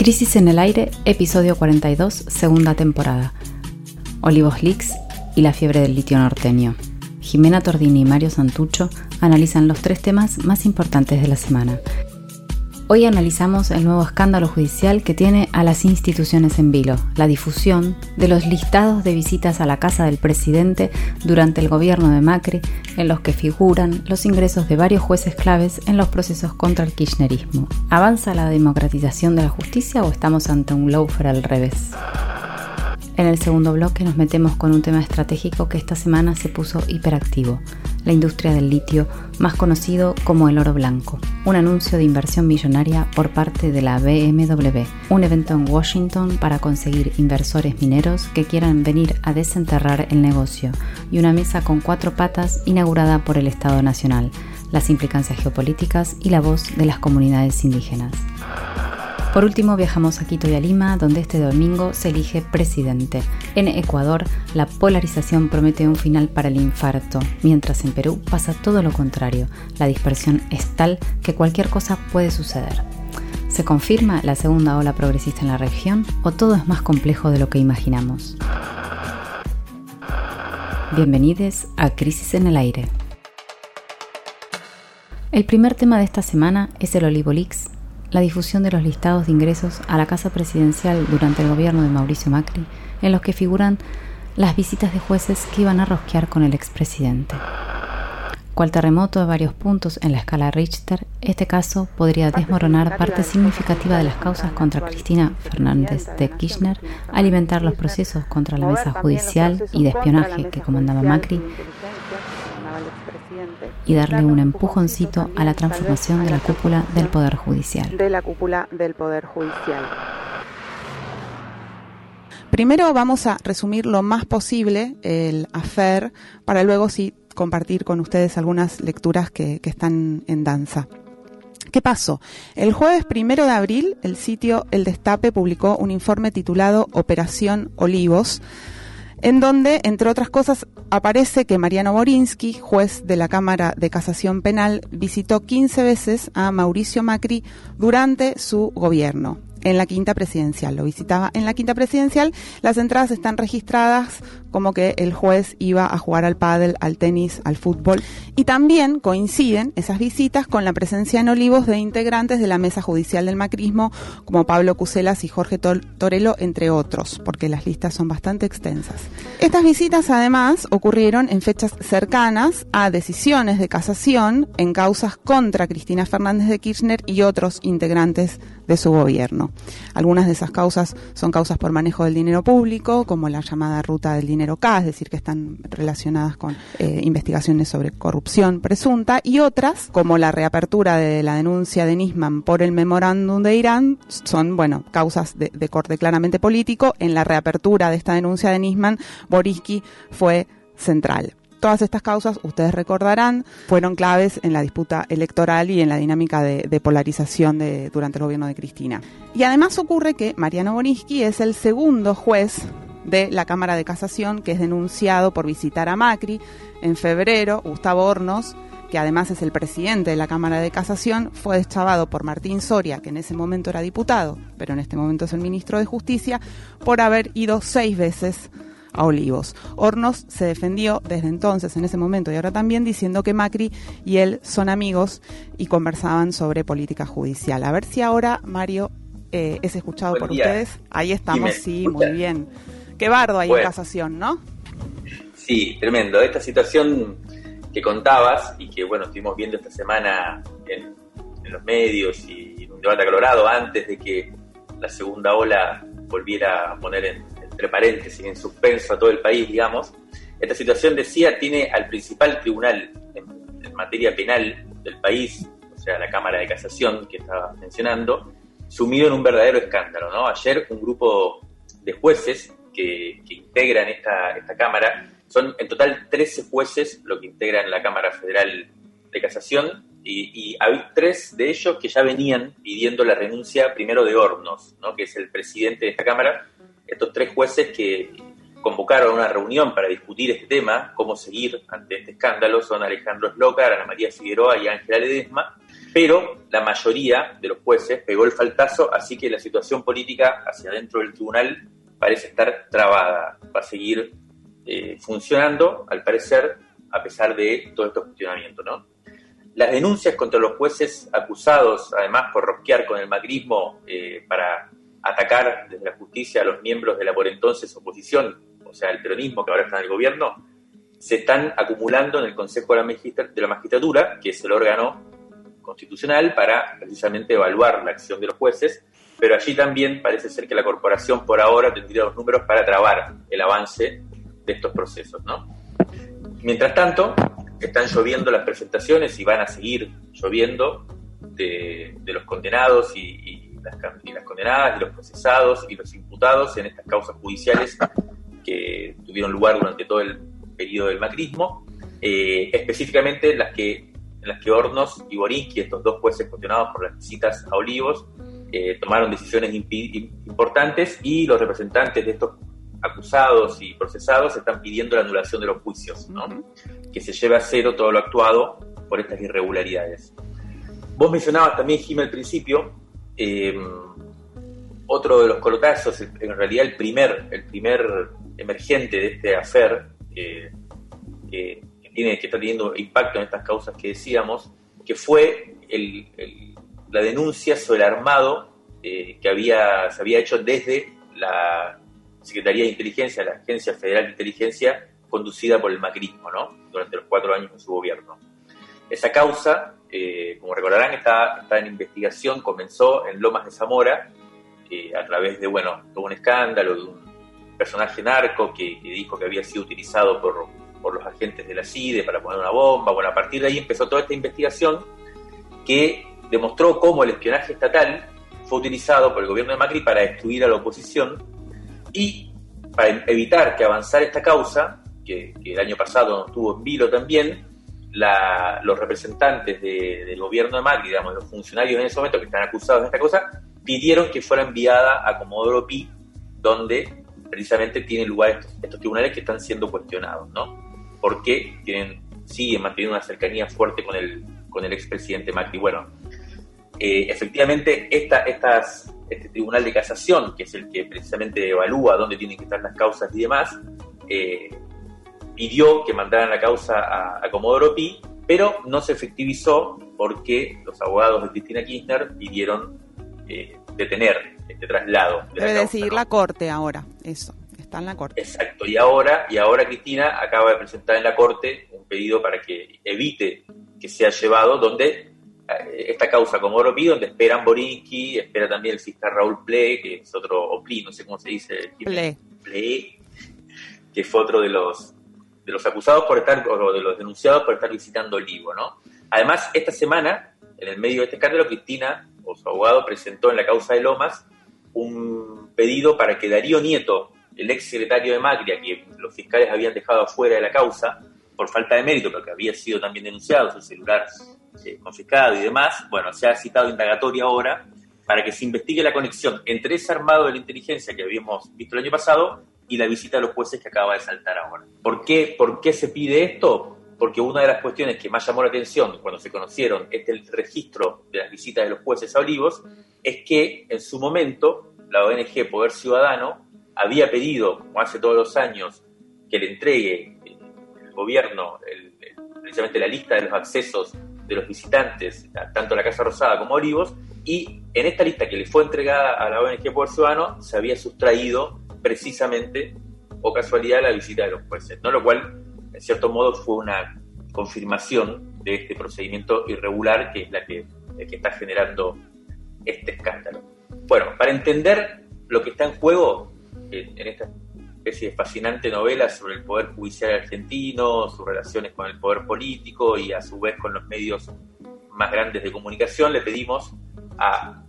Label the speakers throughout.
Speaker 1: Crisis en el aire, episodio 42, segunda temporada. Olivos Leaks y la fiebre del litio norteño. Jimena Tordini y Mario Santucho analizan los tres temas más importantes de la semana Hoy analizamos el nuevo escándalo judicial que tiene a las instituciones en vilo, la difusión de los listados de visitas a la casa del presidente durante el gobierno de Macri, en los que figuran los ingresos de varios jueces claves en los procesos contra el kirchnerismo. ¿Avanza la democratización de la justicia o estamos ante un lawfare al revés? En el segundo bloque nos metemos con un tema estratégico que esta semana se puso hiperactivo, la industria del litio, más conocido como el oro blanco. Un anuncio de inversión millonaria por parte de la BMW, un evento en Washington para conseguir inversores mineros que quieran venir a desenterrar el negocio y una mesa con cuatro patas inaugurada por el Estado Nacional, las implicancias geopolíticas y la voz de las comunidades indígenas. Por último, viajamos a Quito y a Lima, donde este domingo se elige presidente. En Ecuador, la polarización promete un final para el infarto, mientras en Perú pasa todo lo contrario. La dispersión es tal que cualquier cosa puede suceder. ¿Se confirma la segunda ola progresista en la región o todo es más complejo de lo que imaginamos? Bienvenidos a Crisis en el Aire. El primer tema de esta semana es el Olivolix la difusión de los listados de ingresos a la Casa Presidencial durante el gobierno de Mauricio Macri, en los que figuran las visitas de jueces que iban a rosquear con el expresidente. Cual terremoto de varios puntos en la escala Richter, este caso podría desmoronar parte significativa de las causas contra Cristina Fernández de Kirchner, alimentar los procesos contra la mesa judicial y de espionaje que comandaba Macri y darle un empujoncito a la transformación de la cúpula del Poder Judicial.
Speaker 2: De la cúpula del Poder Judicial. Primero vamos a resumir lo más posible el afer para luego sí compartir con ustedes algunas lecturas que, que están en danza. ¿Qué pasó? El jueves primero de abril, el sitio El Destape publicó un informe titulado Operación Olivos, en donde, entre otras cosas, aparece que Mariano Borinsky, juez de la Cámara de Casación Penal, visitó 15 veces a Mauricio Macri durante su gobierno en la quinta presidencial. Lo visitaba en la quinta presidencial. Las entradas están registradas como que el juez iba a jugar al pádel, al tenis, al fútbol. Y también coinciden esas visitas con la presencia en Olivos de integrantes de la mesa judicial del macrismo, como Pablo Cuselas y Jorge Torello, entre otros, porque las listas son bastante extensas. Estas visitas además ocurrieron en fechas cercanas a decisiones de casación en causas contra Cristina Fernández de Kirchner y otros integrantes de su gobierno. Algunas de esas causas son causas por manejo del dinero público, como la llamada ruta del dinero K, es decir, que están relacionadas con eh, investigaciones sobre corrupción presunta, y otras, como la reapertura de la denuncia de Nisman por el memorándum de Irán, son, bueno, causas de, corte claramente político. En la reapertura de esta denuncia de Nisman, Boriski fue central. Todas estas causas, ustedes recordarán, fueron claves en la disputa electoral y en la dinámica de, polarización de, durante el gobierno de Cristina. Y además ocurre que Mariano Borinsky es el segundo juez de la Cámara de Casación que es denunciado por visitar a Macri. En febrero, Gustavo Hornos, que además es el presidente de la Cámara de Casación, fue deschavado por Martín Soria, que en ese momento era diputado, pero en este momento es el ministro de Justicia, por haber ido seis veces a Olivos. Hornos se defendió desde entonces, en ese momento y ahora también, diciendo que Macri y él son amigos y conversaban sobre política judicial. A ver si ahora, Mario, eh, es escuchado por ustedes. Ahí estamos, sí, muy bien. Qué bardo hay en casación, ¿no?
Speaker 3: Sí, tremendo. Esta situación que contabas y que, bueno, estuvimos viendo esta semana en, en los medios y en un debate acalorado antes de que la segunda ola volviera a poner en, entre paréntesis, en suspenso a todo el país, digamos. Esta situación, decía, tiene al principal tribunal en, materia penal del país, o sea, la Cámara de Casación que estaba mencionando, sumido en un verdadero escándalo. ¿no? Ayer un grupo de jueces integran esta, esta Cámara, son en total 13 jueces lo que integran la Cámara Federal de Casación, y, y, hay tres de ellos que ya venían pidiendo la renuncia primero de Hornos, ¿no? que es el presidente de esta Cámara, estos tres jueces que convocaron una reunión para discutir este tema, cómo seguir ante este escándalo, son Alejandro Slocar, Ana María Figueroa y Ángela Ledesma. pero la mayoría de los jueces pegó el faltazo, así que la situación política hacia adentro del tribunal parece estar trabada, va a seguir eh, funcionando, al parecer, a pesar de todo este cuestionamiento, ¿no? Las denuncias contra los jueces acusados, además por rosquear con el macrismo eh, para atacar desde la justicia a los miembros de la por entonces oposición, o sea, el peronismo que ahora está en el gobierno, se están acumulando en el Consejo de la Magistratura, que es el órgano constitucional para precisamente evaluar la acción de los jueces, pero allí también parece ser que la corporación por ahora tendría los números para trabar el avance de estos procesos, ¿no? Mientras tanto, están lloviendo las presentaciones y van a seguir lloviendo de, los condenados y, las, condenadas, y los procesados y los imputados en estas causas judiciales que tuvieron lugar durante todo el periodo del macrismo, eh, específicamente las que, en las que Hornos y Borinsky, estos dos jueces cuestionados por las visitas a Olivos, eh, tomaron decisiones importantes y los representantes de estos acusados y procesados están pidiendo la anulación de los juicios, que se lleve a cero todo lo actuado por estas irregularidades. Vos mencionabas también, Jim, al principio, eh, otro de los colotazos, en realidad el primer, el primer emergente de este afer, que, tiene, que está teniendo impacto en estas causas que decíamos, que fue la denuncia sobre el armado eh, que había, se había hecho desde la Secretaría de Inteligencia, la Agencia Federal de Inteligencia, conducida por el macrismo, ¿no? Durante los cuatro años de su gobierno. Esa causa, eh, como recordarán, está, está, en investigación, comenzó en Lomas de Zamora, eh, a través de, bueno, todo un escándalo de un personaje narco que, dijo que había sido utilizado por, por, los agentes de la CIDE para poner una bomba. Bueno, a partir de ahí empezó toda esta investigación que demostró cómo el espionaje estatal fue utilizado por el gobierno de Macri para destruir a la oposición y para evitar que avanzara esta causa, que, el año pasado estuvo en vilo también, los representantes del gobierno de Macri, digamos, los funcionarios en ese momento que están acusados de esta cosa, pidieron que fuera enviada a Comodoro Pi, donde precisamente tienen lugar estos, tribunales que están siendo cuestionados, ¿no? Porque tienen, siguen manteniendo una cercanía fuerte con el, con el expresidente Macri. Bueno, eh, efectivamente, esta, estas este tribunal de casación, que es el que precisamente evalúa dónde tienen que estar las causas y demás, eh, pidió que mandaran la causa a, a, Comodoro Pi, pero no se efectivizó porque los abogados de Cristina Kirchner pidieron eh, detener este traslado.
Speaker 2: De Debe decidir la corte ahora, eso, está en la corte.
Speaker 3: Exacto, y ahora, y ahora Cristina acaba de presentar en la corte un pedido para que evite que sea llevado donde esta causa como Oropi, donde esperan Borinsky, espera también el fiscal Raúl Ple, que es otro, o Pli, no sé cómo se dice.
Speaker 2: Ple.
Speaker 3: que fue otro de los, de los acusados por estar, o de los denunciados por estar visitando Olivo, ¿no? Además, esta semana, en el medio de este escándalo, Cristina, o su abogado, presentó en la causa de Lomas un pedido para que Darío Nieto, el ex secretario de Macri, que los fiscales habían dejado afuera de la causa, por falta de mérito, porque había sido también denunciado, su celular eh, confiscado y demás, bueno, se ha citado indagatoria ahora para que se investigue la conexión entre ese armado de la inteligencia que habíamos visto el año pasado y la visita de los jueces que acaba de saltar ahora. ¿Por qué, ¿Por qué se pide esto? Porque una de las cuestiones que más llamó la atención cuando se conocieron este registro de las visitas de los jueces a Olivos es que en su momento la ONG Poder Ciudadano había pedido, como hace todos los años, que le entregue el gobierno precisamente la lista de los accesos de los visitantes, tanto la Casa Rosada como Olivos, y en esta lista que le fue entregada a la ONG Poder Ciudadano se había sustraído precisamente o casualidad la visita de los jueces, ¿no? lo cual en cierto modo fue una confirmación de este procedimiento irregular que es la que, está generando este escándalo. Bueno, para entender lo que está en juego en, en esta especie de fascinante novela sobre el poder judicial argentino, sus relaciones con el poder político y a su vez con los medios más grandes de comunicación, le pedimos a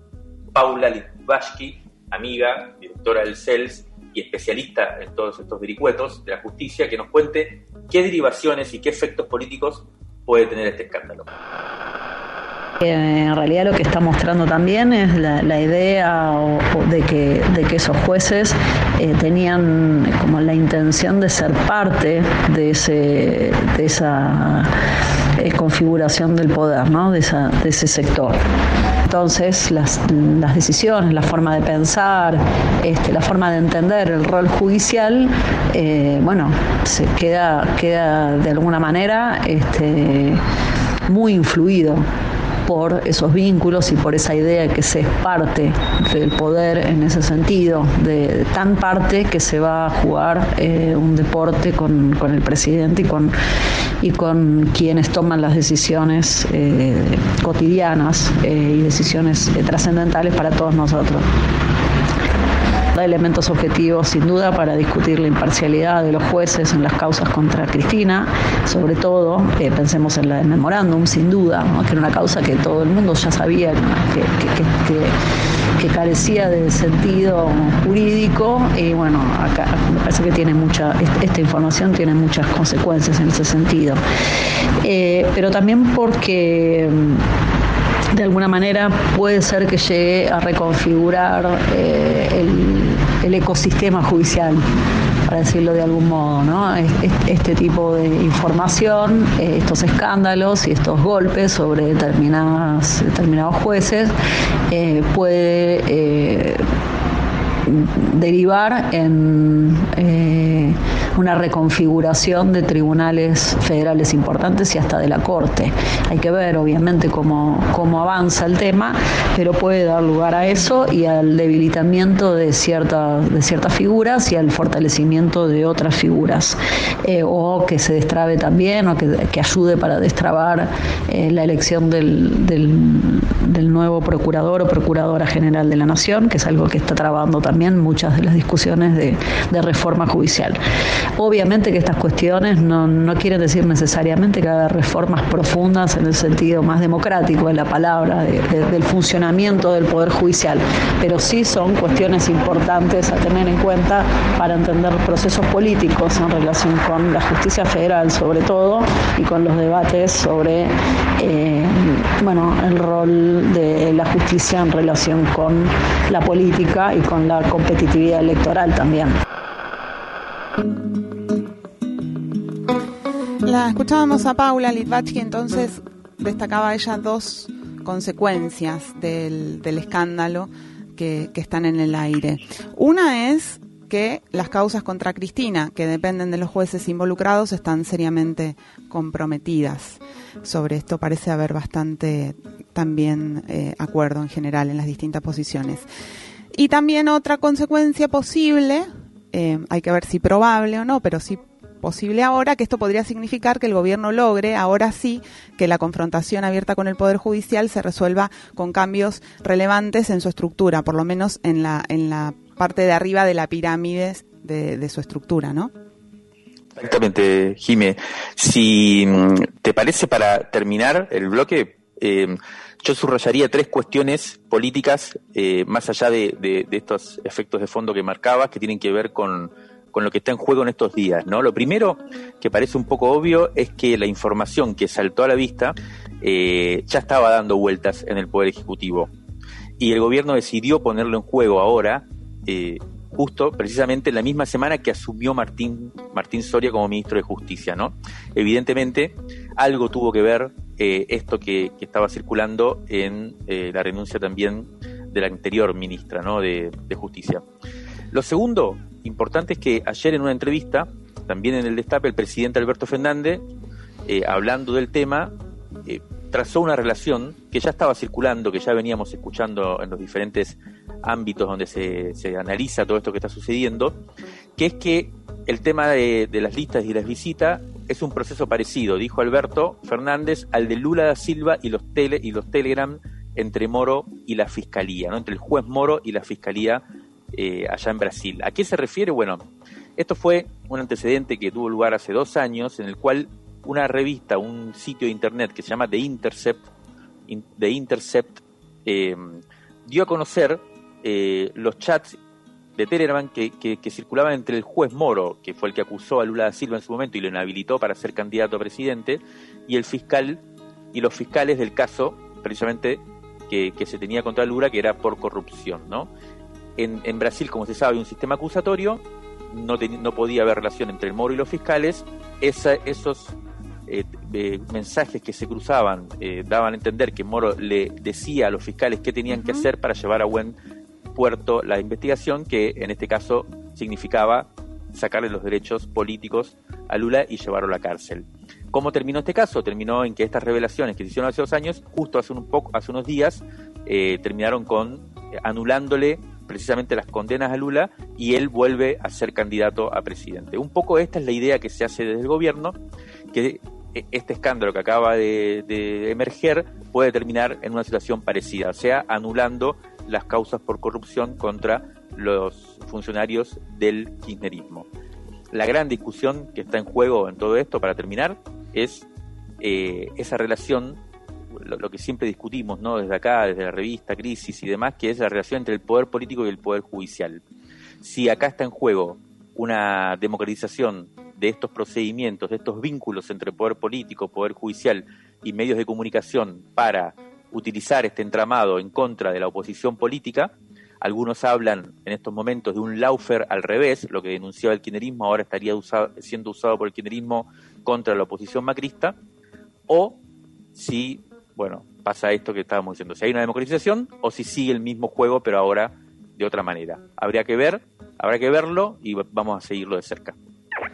Speaker 3: Paula Litvashki, amiga, directora del CELS y especialista en todos estos vericuetos de la justicia, que nos cuente qué derivaciones y qué efectos políticos puede tener este escándalo.
Speaker 4: En realidad lo que está mostrando también es la, idea de, que, esos jueces eh, tenían como la intención de ser parte de, ese, de esa eh, configuración del poder, ¿no? de, ese sector. Entonces, las, decisiones, la forma de pensar, este, la forma de entender el rol judicial, eh, bueno, se queda, queda de alguna manera este, muy influido por esos vínculos y por esa idea de que se es parte del poder en ese sentido, de tan parte que se va a jugar eh, un deporte con, el presidente y con, y con quienes toman las decisiones eh, cotidianas eh, y decisiones trascendentales para todos nosotros elementos objetivos sin duda para discutir la imparcialidad de los jueces en las causas contra Cristina, sobre todo, eh, pensemos en la del memorándum, sin duda, que era una causa que todo el mundo ya sabía que, carecía de sentido jurídico. Y bueno, acá me parece que tiene mucha, esta información tiene muchas consecuencias en ese sentido. Eh, pero también porque de alguna manera puede ser que llegue a reconfigurar eh, el, ecosistema judicial, para decirlo de algún modo. ¿no? Este tipo de información, eh, estos escándalos y estos golpes sobre determinadas, determinados jueces eh, puede derivar en una reconfiguración de tribunales federales importantes y hasta de la Corte. Hay que ver, obviamente, cómo, cómo avanza el tema, pero puede dar lugar a eso y al debilitamiento de, ciertas de ciertas figuras y al fortalecimiento de otras figuras, eh, o que se destrabe también, o que, ayude para destrabar eh, la elección del, del nuevo procurador o procuradora general de la Nación, que es algo que está trabando también muchas de las discusiones de, de reforma judicial. Obviamente que estas cuestiones no, no quieren decir necesariamente que haga reformas profundas en el sentido más democrático de la palabra, del funcionamiento del Poder Judicial, pero sí son cuestiones importantes a tener en cuenta para entender procesos políticos en relación con la justicia federal sobre todo y con los debates sobre eh, bueno, el rol de la justicia en relación con la política y con la competitividad electoral también.
Speaker 2: La escuchábamos a Paula Litvatsky, entonces destacaba ella dos consecuencias del, escándalo que, están en el aire. Una es que las causas contra Cristina, que dependen de los jueces involucrados, están seriamente comprometidas. Sobre esto parece haber bastante también eh, acuerdo en general en las distintas posiciones. Y también otra consecuencia posible, eh, hay que ver si probable o no, pero sí posible ahora, que esto podría significar que el gobierno logre, ahora sí, que la confrontación abierta con el Poder Judicial se resuelva con cambios relevantes en su estructura, por lo menos en la, en la parte de arriba de la pirámide de, su estructura, ¿no?
Speaker 3: Exactamente, Jime. Si mm, te parece, para terminar el bloque, eh, yo subrayaría tres cuestiones políticas, eh, más allá de, estos efectos de fondo que marcabas, que tienen que ver con, con lo que está en juego en estos días, ¿no? Lo primero, que parece un poco obvio, es que la información que saltó a la vista eh, ya estaba dando vueltas en el Poder Ejecutivo. Y el gobierno decidió ponerlo en juego ahora, eh, justo precisamente la misma semana que asumió Martín, Martín Soria como ministro de Justicia, ¿no? Evidentemente, algo tuvo que ver eh, esto que, estaba circulando en la renuncia también de la anterior ministra, ¿no? de Justicia. Lo segundo importante es que ayer en una entrevista, también en el destape, el presidente Alberto Fernández, eh, hablando del tema, eh, trazó una relación que ya estaba circulando, que ya veníamos escuchando en los diferentes ámbitos donde se, analiza todo esto que está sucediendo, que es que el tema de, las listas y las visitas es un proceso parecido, dijo Alberto Fernández, al de Lula da Silva y los, tele, y los Telegram entre Moro y la Fiscalía, ¿no? entre el juez Moro y la Fiscalía eh, allá en Brasil. ¿A qué se refiere? Bueno, esto fue un antecedente que tuvo lugar hace dos años en el cual una revista, un sitio de internet que se llama The Intercept, The Intercept eh, dio a conocer eh, los chats de Telegram que, que, circulaban entre el juez Moro, que fue el que acusó a Lula da Silva en su momento y lo inhabilitó para ser candidato a presidente, y el fiscal y los fiscales del caso, precisamente que, que se tenía contra Lula, que era por corrupción, ¿no? En, Brasil, como se sabe, hay un sistema acusatorio, no, no podía haber relación entre el moro y los fiscales. esos eh, mensajes que se cruzaban daban a entender que Moro le decía a los fiscales qué tenían que hacer para llevar a buen puerto la investigación, que en este caso significaba sacarle los derechos políticos a Lula y llevarlo a la cárcel. ¿Cómo terminó este caso? Terminó en que estas revelaciones que se hicieron hace dos años, justo hace, un poco, hace unos días, eh, terminaron con eh, anulándole precisamente las condenas a Lula y él vuelve a ser candidato a presidente. Un poco esta es la idea que se hace desde el gobierno, que eh, este escándalo que acaba de, de emerger puede terminar en una situación parecida, o sea, anulando las causas por corrupción contra los funcionarios del kirchnerismo. La gran discusión que está en juego en todo esto, para terminar, es eh, esa relación, lo, que siempre discutimos, ¿no? Desde acá, desde la revista Crisis y demás, que es la relación entre el poder político y el poder judicial. Si acá está en juego una democratización de estos procedimientos, de estos vínculos entre poder político, poder judicial y medios de comunicación para utilizar este entramado en contra de la oposición política, algunos hablan en estos momentos de un laufer al revés, lo que denunciaba el kirchnerismo ahora estaría siendo usado por el kirchnerismo contra la oposición macrista, o si, bueno, pasa esto que estábamos diciendo, si hay una democratización o si sigue el mismo juego pero ahora de otra manera. Habría que ver, habrá que verlo y vamos a seguirlo de cerca.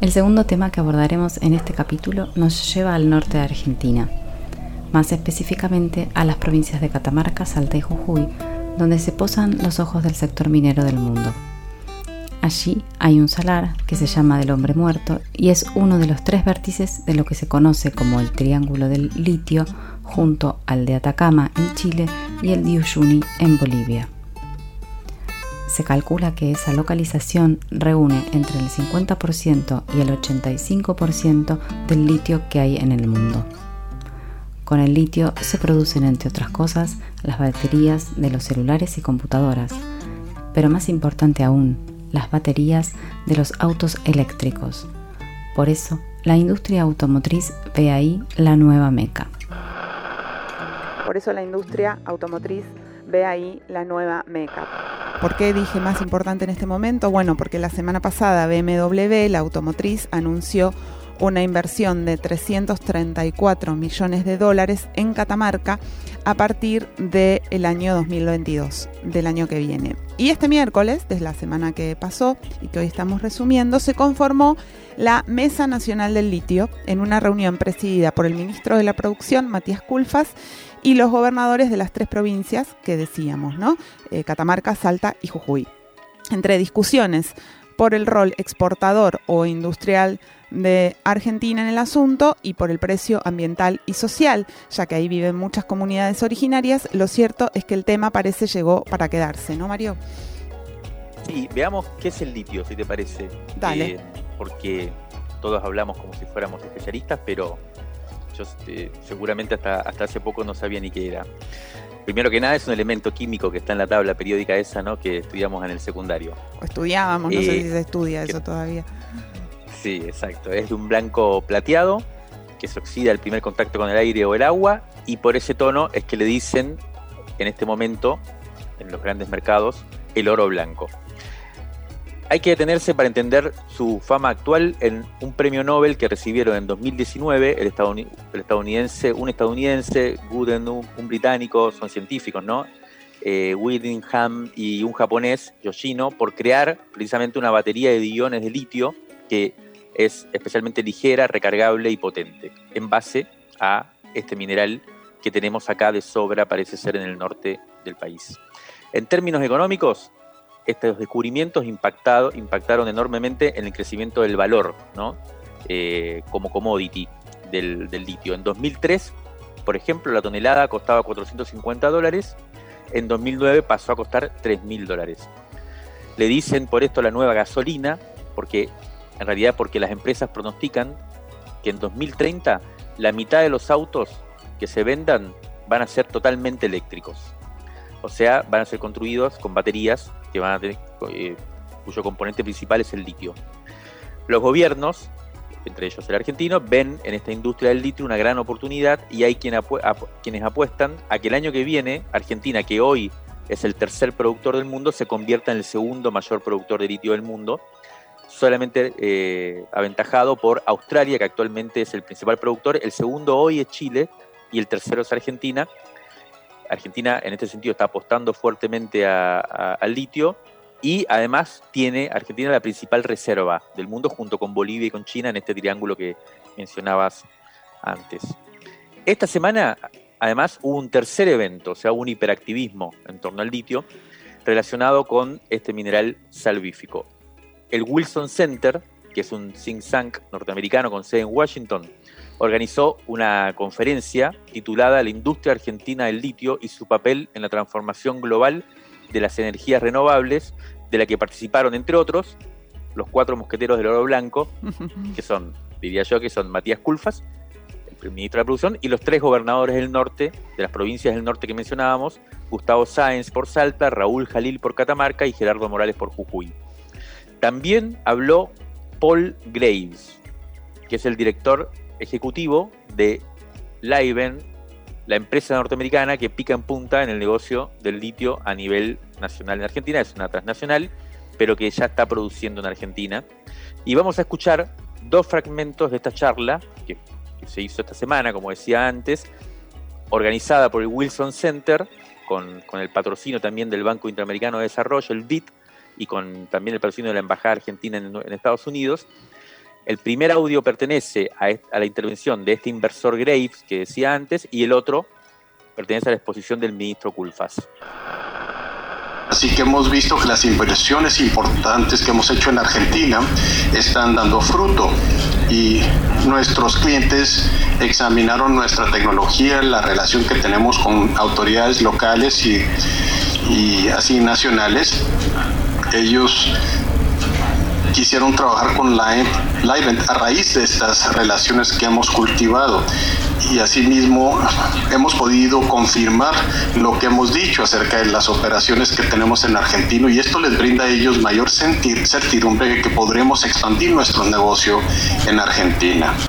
Speaker 1: El segundo tema que abordaremos en este capítulo nos lleva al norte de Argentina, más específicamente a las provincias de Catamarca, Salta y Jujuy, donde se posan los ojos del sector minero del mundo. Allí hay un salar que se llama del hombre muerto y es uno de los tres vértices de lo que se conoce como el Triángulo del Litio junto al de Atacama en Chile y el de Uyuni en Bolivia se calcula que esa localización reúne entre el 50% y el 85% del litio que hay en el mundo. Con el litio se producen, entre otras cosas, las baterías de los celulares y computadoras, pero más importante aún, las baterías de los autos eléctricos. Por eso, la industria automotriz ve ahí la nueva meca.
Speaker 2: Por eso la industria automotriz ve ahí la nueva meca. ¿Por qué dije más importante en este momento? Bueno, porque la semana pasada BMW, la automotriz, anunció una inversión de 334 millones de dólares en Catamarca a partir del año 2022, del año que viene. Y este miércoles, desde la semana que pasó y que hoy estamos resumiendo, se conformó la Mesa Nacional del Litio en una reunión presidida por el ministro de la Producción, Matías Culfas, y los gobernadores de las tres provincias que decíamos, ¿no? Eh, Catamarca, Salta y Jujuy. Entre discusiones por el rol exportador o industrial de Argentina en el asunto y por el precio ambiental y social, ya que ahí viven muchas comunidades originarias, lo cierto es que el tema parece llegó para quedarse, ¿no, Mario?
Speaker 3: Sí, veamos qué es el litio, si te parece.
Speaker 2: Dale.
Speaker 3: Eh, porque todos hablamos como si fuéramos especialistas, pero este, seguramente hasta, hasta hace poco no sabía ni qué era. Primero que nada es un elemento químico que está en la tabla periódica esa, ¿no? Que estudiamos en el secundario.
Speaker 2: O estudiábamos, no sé eh, si se estudia eso todavía.
Speaker 3: Sí, exacto. Es de un blanco plateado que se oxida al primer contacto con el aire o el agua y por ese tono es que le dicen en este momento en los grandes mercados el oro blanco. Hay que detenerse para entender su fama actual en un premio Nobel que recibieron en 2019 el, estadounidense, un estadounidense, Gooden, un británico, son científicos, ¿no? Eh, Whittingham y un japonés, Yoshino, por crear precisamente una batería de iones de litio que es especialmente ligera, recargable y potente, en base a este mineral que tenemos acá de sobra, parece ser en el norte del país. En términos económicos, estos descubrimientos impactado, impactaron enormemente en el crecimiento del valor, ¿no? Eh, como commodity del, litio. En 2003, por ejemplo, la tonelada costaba 450 dólares en 2009 pasó a costar 3 mil dólares. Le dicen por esto la nueva gasolina, porque en realidad porque las empresas pronostican que en 2030 la mitad de los autos que se vendan van a ser totalmente eléctricos. O sea, van a ser construidos con baterías que van a tener, eh, cuyo componente principal es el litio. Los gobiernos, entre ellos el argentino, ven en esta industria del litio una gran oportunidad y hay quien quienes apuestan a que el año que viene Argentina, que hoy es el tercer productor del mundo, se convierta en el segundo mayor productor de litio del mundo, solamente eh, aventajado por Australia, que actualmente es el principal productor, el segundo hoy es Chile y el tercero es Argentina. Argentina en este sentido está apostando fuertemente al litio y además tiene Argentina la principal reserva del mundo junto con Bolivia y con China en este triángulo que mencionabas antes. Esta semana además hubo un tercer evento, o sea, un hiperactivismo en torno al litio relacionado con este mineral salvífico. El Wilson Center, que es un think tank norteamericano con sede en Washington, organizó una conferencia titulada La industria argentina del litio y su papel en la transformación global de las energías renovables, de la que participaron, entre otros, los cuatro mosqueteros del oro blanco, que son, diría yo, que son Matías Culfas, el ministro de la Producción, y los tres gobernadores del norte, de las provincias del norte que mencionábamos, Gustavo Sáenz por Salta, Raúl Jalil por Catamarca y Gerardo Morales por Jujuy. También habló Paul Graves, que es el director ejecutivo de Liven, la empresa norteamericana que pica en punta en el negocio del litio a nivel nacional en Argentina, es una transnacional, pero que ya está produciendo en Argentina. Y vamos a escuchar dos fragmentos de esta charla que, se hizo esta semana, como decía antes, organizada por el Wilson Center, con, el patrocinio también del Banco Interamericano de Desarrollo, el BID, y con también el patrocinio de la Embajada Argentina en Estados Unidos, el primer audio pertenece a, la intervención de este inversor Graves que decía antes y el otro pertenece a la exposición del ministro Culfas.
Speaker 5: Así que hemos visto que las inversiones importantes que hemos hecho en Argentina están dando fruto y nuestros clientes examinaron nuestra tecnología, la relación que tenemos con autoridades locales y, y así nacionales. Ellos quisieron trabajar con Livent a raíz de estas relaciones que hemos cultivado y asimismo hemos podido confirmar lo que hemos dicho acerca de las operaciones que tenemos en Argentina y esto les brinda a ellos mayor certidumbre de que podremos expandir nuestro negocio en Argentina.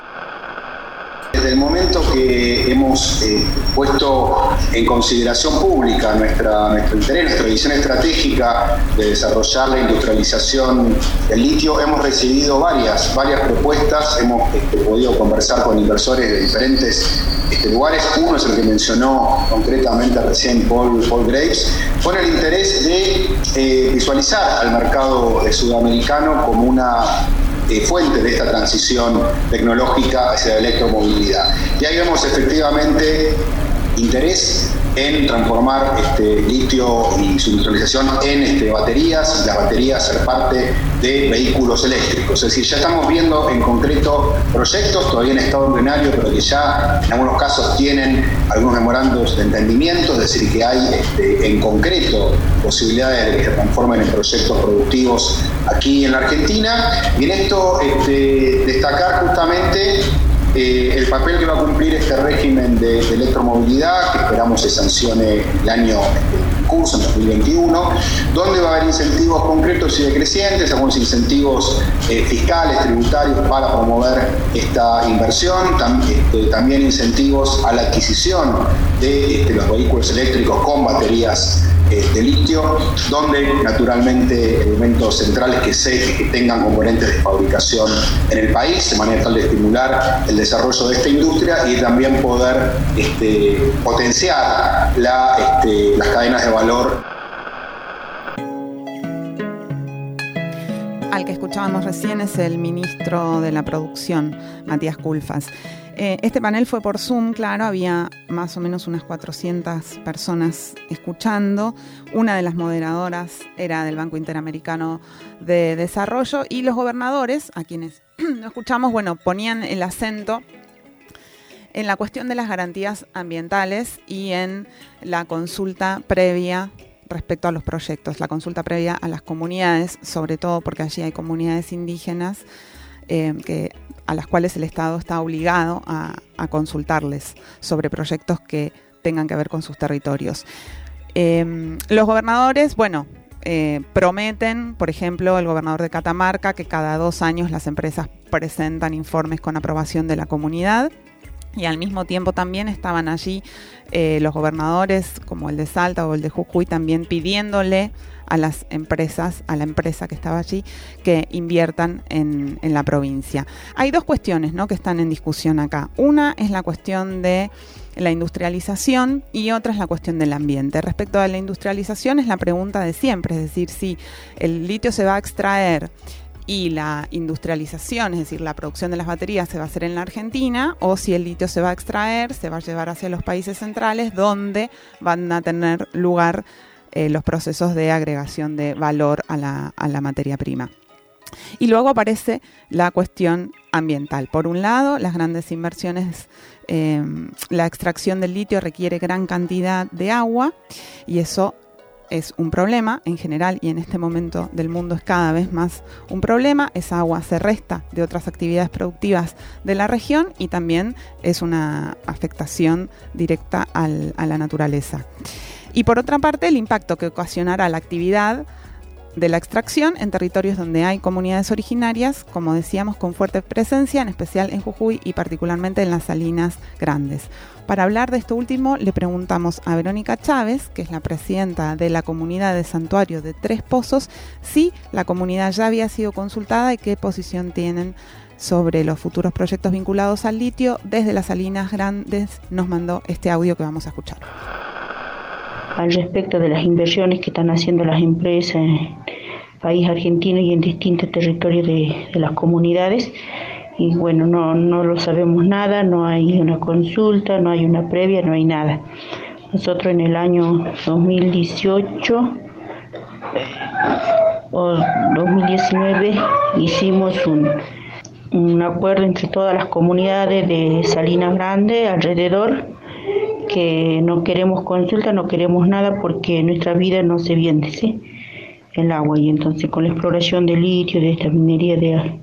Speaker 6: El momento que hemos eh, puesto en consideración pública nuestro interés, nuestra visión estratégica de desarrollar la industrialización del litio, hemos recibido varias, varias propuestas, hemos este, podido conversar con inversores de diferentes este, lugares. Uno es el que mencionó concretamente recién Paul, Paul Graves, con el interés de eh, visualizar al mercado sudamericano como una eh, fuente de esta transición tecnológica hacia la electromovilidad. Y ahí vemos efectivamente interés en transformar este litio y su industrialización en este, baterías las baterías ser parte de vehículos eléctricos. Es decir, ya estamos viendo en concreto proyectos todavía en estado embrionario, pero que ya en algunos casos tienen algunos memorandos de entendimiento, es decir, que hay este, en concreto posibilidades de que se transformen en proyectos productivos aquí en la Argentina. Y en esto este, destacar justamente eh, el papel que va a cumplir este régimen de, electromovilidad, que esperamos se sancione el año en curso, en 2021, donde va a haber incentivos concretos y decrecientes, algunos incentivos eh, fiscales, tributarios para promover esta inversión, este, también incentivos a la adquisición de este, los vehículos eléctricos con baterías de litio, donde naturalmente elementos centrales que, se, que tengan componentes de fabricación en el país, de manera tal de estimular el desarrollo de esta industria y también poder este, potenciar este, las cadenas de valor.
Speaker 2: Al que escuchábamos recién es el ministro de la Producción, Matías Culfas. Eh, este panel fue por Zoom, claro, había más o menos unas 400 personas escuchando. Una de las moderadoras era del Banco Interamericano de Desarrollo y los gobernadores, a quienes no escuchamos, bueno, ponían el acento en la cuestión de las garantías ambientales y en la consulta previa respecto a los proyectos, la consulta previa a las comunidades, sobre todo porque allí hay comunidades indígenas eh, que, a las cuales el Estado está obligado a, consultarles sobre proyectos que tengan que ver con sus territorios. Eh, los gobernadores, bueno, eh, prometen, por ejemplo, el gobernador de Catamarca, que cada dos años las empresas presentan informes con aprobación de la comunidad y al mismo tiempo también estaban allí eh, los gobernadores como el de Salta o el de Jujuy también pidiéndole a las empresas, a la empresa que estaba allí, que inviertan en, la provincia. Hay dos cuestiones ¿no? que están en discusión acá. Una es la cuestión de la industrialización y otra es la cuestión del ambiente. Respecto a la industrialización es la pregunta de siempre, es decir, si el litio se va a extraer y la industrialización, es decir, la producción de las baterías se va a hacer en la Argentina o si el litio se va a extraer, se va a llevar hacia los países centrales donde van a tener lugar eh, los procesos de agregación de valor a la, a la materia prima. Y luego aparece la cuestión ambiental. Por un lado, las grandes inversiones, eh, la extracción del litio requiere gran cantidad de agua y eso es un problema en general y en este momento del mundo es cada vez más un problema. Esa agua se resta de otras actividades productivas de la región y también es una afectación directa a la naturaleza. Y por otra parte, el impacto que ocasionará la actividad de la extracción en territorios donde hay comunidades originarias, como decíamos, con fuerte presencia, en especial en Jujuy y particularmente en las salinas grandes. Para hablar de esto último, le preguntamos a Verónica Chávez, que es la presidenta de la comunidad de Santuario de Tres Pozos, si la comunidad ya había sido consultada y qué posición tienen sobre los futuros proyectos vinculados al litio. Desde las salinas grandes nos mandó este audio que vamos a escuchar
Speaker 7: al respecto de las inversiones que están haciendo las empresas en el país argentino y en distintos territorios de, las comunidades. Y bueno, no, no lo sabemos nada, no hay una consulta, no hay una previa, no hay nada. Nosotros en el año 2018 o 2019 hicimos un, un acuerdo entre todas las comunidades de Salinas Grande alrededor que no queremos consulta, no queremos nada porque nuestra vida no se viene, ¿sí? El agua. Y entonces con la exploración de litio, de esta minería de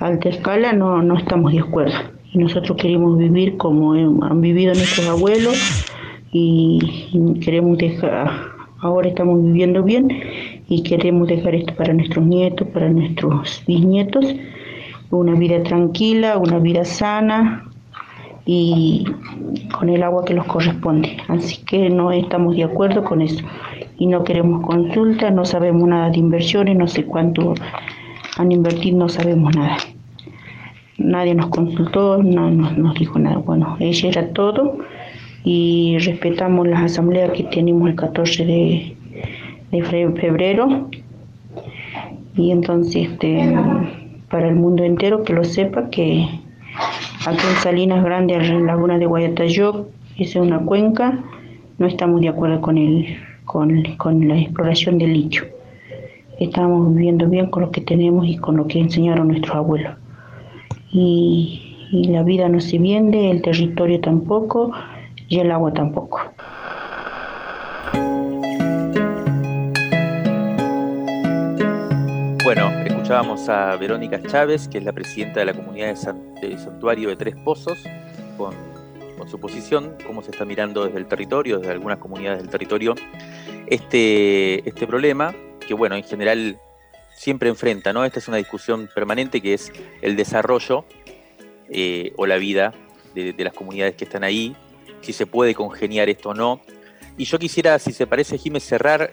Speaker 7: alta escala, no, no estamos de acuerdo. Y nosotros queremos vivir como han vivido nuestros abuelos y queremos dejar, ahora estamos viviendo bien y queremos dejar esto para nuestros nietos, para nuestros bisnietos, una vida tranquila, una vida sana, y con el agua que nos corresponde. Así que no estamos de acuerdo con eso y no queremos consulta, no sabemos nada de inversiones, no sé cuánto han invertido, no sabemos nada. Nadie nos consultó, no, nos dijo nada. Bueno, ella era todo y respetamos las asambleas que tenemos el 14 de, de febrero y entonces este, para el mundo entero que lo sepa que Aquí en Salinas Grandes, en Laguna de Guayatayoc, es una cuenca, no estamos de acuerdo con, el, con, con la exploración del litio. Estamos viviendo bien con lo que tenemos y con lo que enseñaron nuestros abuelos. Y, y la vida no se vende, el territorio tampoco y el agua tampoco.
Speaker 3: Bueno, escuchábamos a Verónica Chávez, que es la presidenta de la comunidad de, Santuario de Tres Pozos, con, su posición, cómo se está mirando desde el territorio, desde algunas comunidades del territorio, este, este problema, que bueno, en general siempre enfrenta, ¿no? Esta es una discusión permanente que es el desarrollo eh, o la vida de, de, las comunidades que están ahí, si se puede congeniar esto o no, y yo quisiera, si se parece, Jiménez, cerrar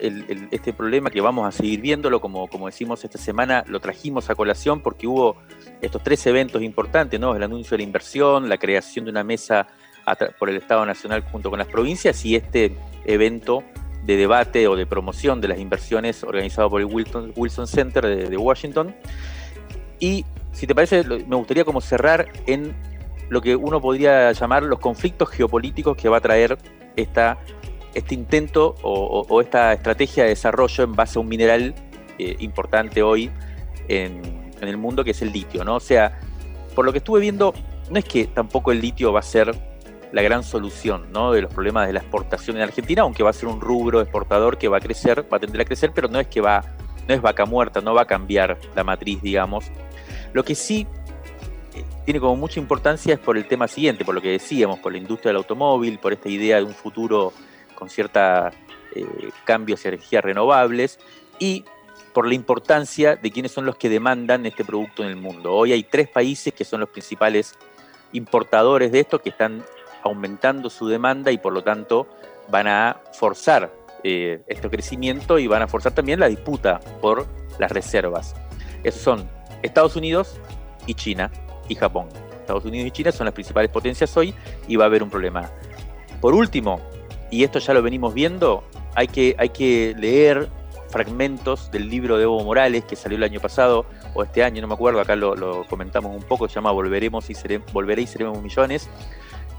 Speaker 3: este problema que vamos a seguir viéndolo, como, como decimos esta semana, lo trajimos a colación porque hubo estos tres eventos importantes, ¿no? El anuncio de la inversión, la creación de una mesa por el Estado Nacional junto con las provincias y este evento de debate o de promoción de las inversiones organizado por el Wilson, Wilson Center de, de Washington. Y si te parece, me gustaría como cerrar en lo que uno podría llamar los conflictos geopolíticos que va a traer esta este intento o, esta estrategia de desarrollo en base a un mineral eh, importante hoy en, el mundo que es el litio, ¿no? O sea, por lo que estuve viendo, no es que tampoco el litio va a ser la gran solución ¿no? de los problemas de la exportación en Argentina, aunque va a ser un rubro exportador que va a crecer, va a tender a crecer, pero no es que va, no es vaca muerta, no va a cambiar la matriz, digamos. Lo que sí eh, tiene como mucha importancia es por el tema siguiente, por lo que decíamos, por la industria del automóvil, por esta idea de un futuro con cierta eh, cambio hacia energías renovables y por la importancia de quiénes son los que demandan este producto en el mundo. Hoy hay tres países que son los principales importadores de esto, que están aumentando su demanda y por lo tanto van a forzar eh, este crecimiento y van a forzar también la disputa por las reservas. Esos son Estados Unidos y China y Japón. Estados Unidos y China son las principales potencias hoy y va a haber un problema. Por último, y esto ya lo venimos viendo, hay que, hay que leer fragmentos del libro de Evo Morales que salió el año pasado o este año, no me acuerdo, acá lo, comentamos un poco, se llama Volveremos y seremos, Volveré y seremos millones,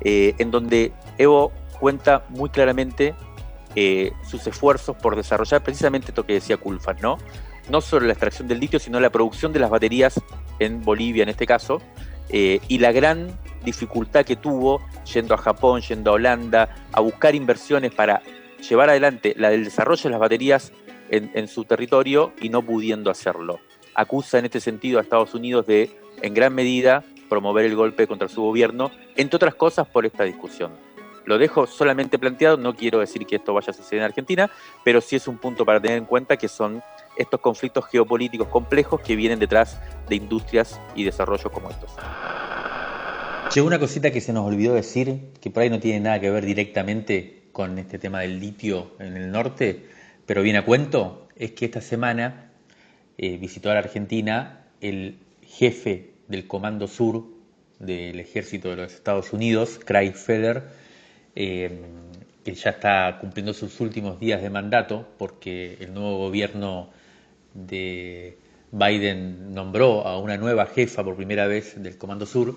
Speaker 3: eh, en donde Evo cuenta muy claramente eh, sus esfuerzos por desarrollar precisamente esto que decía Culfas, ¿no? No solo la extracción del litio, sino la producción de las baterías en Bolivia en este caso, eh, y la gran dificultad que tuvo yendo a Japón, yendo a Holanda, a buscar inversiones para llevar adelante la del desarrollo de las baterías en, su territorio y no pudiendo hacerlo. Acusa en este sentido a Estados Unidos de, en gran medida, promover el golpe contra su gobierno, entre otras cosas por esta discusión. Lo dejo solamente planteado, no quiero decir que esto vaya a suceder en Argentina, pero sí es un punto para tener en cuenta que son estos conflictos geopolíticos complejos que vienen detrás de industrias y desarrollos como estos.
Speaker 8: Che, una cosita que se nos olvidó decir, que por ahí no tiene nada que ver directamente con este tema del litio en el norte, pero viene a cuento, es que esta semana eh, visitó a la Argentina el jefe del Comando Sur del Ejército de los Estados Unidos, Craig Feder, eh, que ya está cumpliendo sus últimos días de mandato porque el nuevo gobierno de Biden nombró a una nueva jefa por primera vez del Comando Sur.